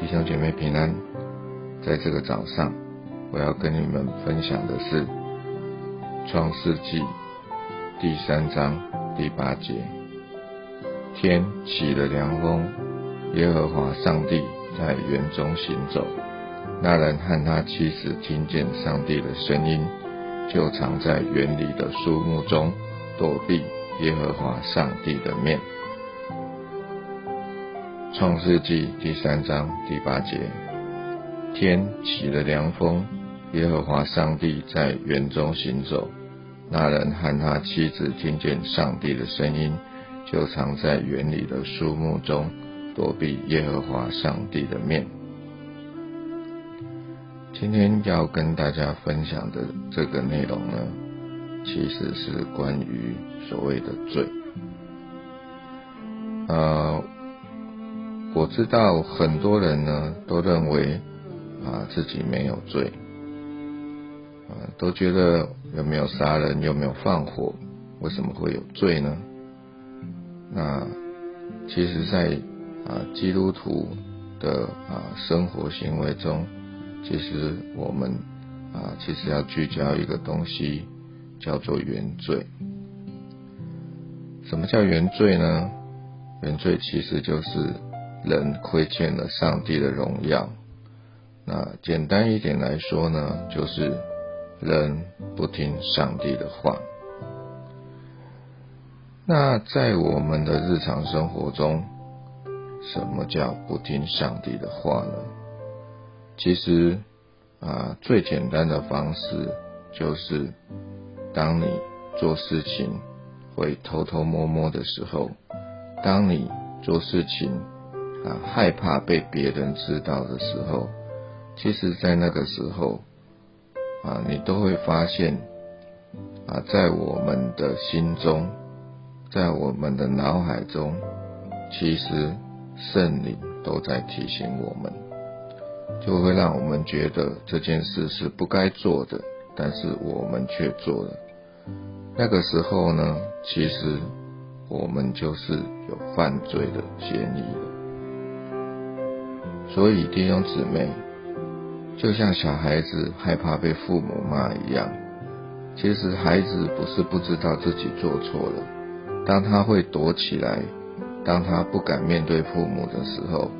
弟兄姐妹平安，在这个早上，我要跟你们分享的是《创世纪》第三章第八节：天起了凉风，耶和华上帝在园中行走。那人和他妻子听见上帝的声音，就藏在园里的树木中，躲避耶和华上帝的面。创世纪第三章第八节：天起了凉风，耶和华上帝在园中行走。那人和他妻子听见上帝的声音，就藏在园里的树木中，躲避耶和华上帝的面。今天要跟大家分享的这个内容呢，其实是关于所谓的罪。呃。我知道很多人呢都认为啊自己没有罪，啊都觉得有没有杀人有没有放火，为什么会有罪呢？那其实，在啊基督徒的啊生活行为中，其实我们啊其实要聚焦一个东西，叫做原罪。什么叫原罪呢？原罪其实就是。人亏欠了上帝的荣耀，那简单一点来说呢，就是人不听上帝的话。那在我们的日常生活中，什么叫不听上帝的话呢？其实啊，最简单的方式就是，当你做事情会偷偷摸摸的时候，当你做事情。啊，害怕被别人知道的时候，其实，在那个时候，啊，你都会发现，啊，在我们的心中，在我们的脑海中，其实圣灵都在提醒我们，就会让我们觉得这件事是不该做的，但是我们却做了。那个时候呢，其实我们就是有犯罪的嫌疑了。所以弟兄姊妹，就像小孩子害怕被父母骂一样，其实孩子不是不知道自己做错了，当他会躲起来，当他不敢面对父母的时候，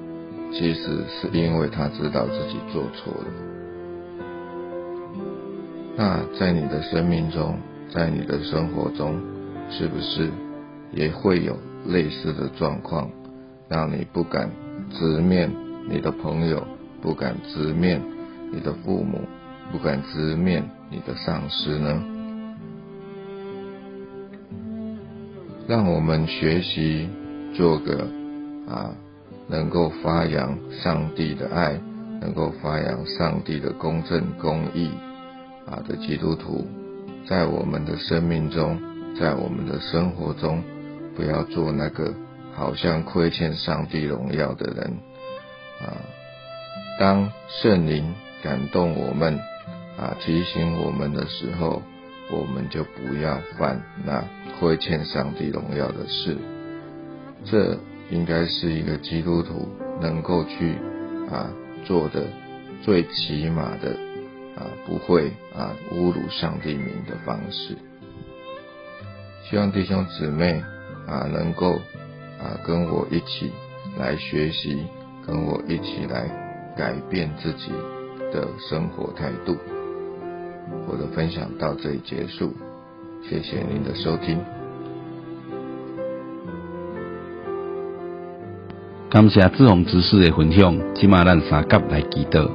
其实是因为他知道自己做错了。那在你的生命中，在你的生活中，是不是也会有类似的状况，让你不敢直面？你的朋友不敢直面你的父母，不敢直面你的上司呢？让我们学习做个啊，能够发扬上帝的爱，能够发扬上帝的公正公义啊的基督徒，在我们的生命中，在我们的生活中，不要做那个好像亏欠上帝荣耀的人。啊，当圣灵感动我们啊，提醒我们的时候，我们就不要犯那亏欠上帝荣耀的事。这应该是一个基督徒能够去啊做的最起码的啊，不会啊侮辱上帝名的方式。希望弟兄姊妹啊能够啊跟我一起来学习。跟我一起来改变自己的生活态度。我的分享到这里结束，谢谢您的收听。感谢志宏知识的分享，今晚咱三甲来祈祷。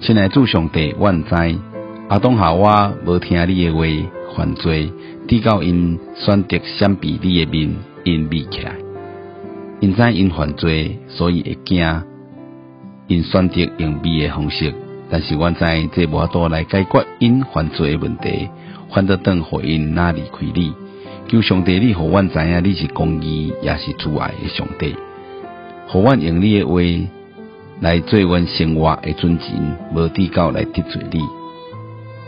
亲爱主上帝，万灾阿东夏娃无听你的话，犯罪，直到因选择闪避你的面，因避起来。因知因犯罪，所以会惊。因选择用避的方式，但是阮知这无法度来解决因犯罪的问题，反倒等互因哪离开你。求上帝，你互阮知影你是公义，也是慈爱的上帝。互阮用你的话来做阮生活的准则，无底高来得罪你。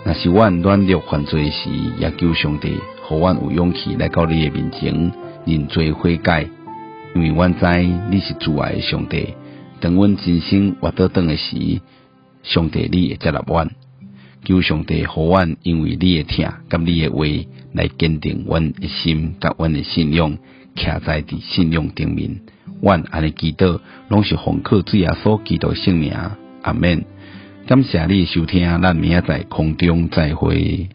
若是阮软弱犯罪时，也求上帝，互阮有勇气来到你的面前认罪悔改。因为阮知你是主爱的上帝，当阮真心活倒转诶时，上帝你会接纳阮。求上帝互阮因为你诶听，甲你诶话来坚定阮诶心，甲阮诶信仰，徛在伫信仰顶面。阮安尼祈祷，拢是奉靠主耶稣基督圣名。阿免，感谢你收听，咱明仔在空中再会。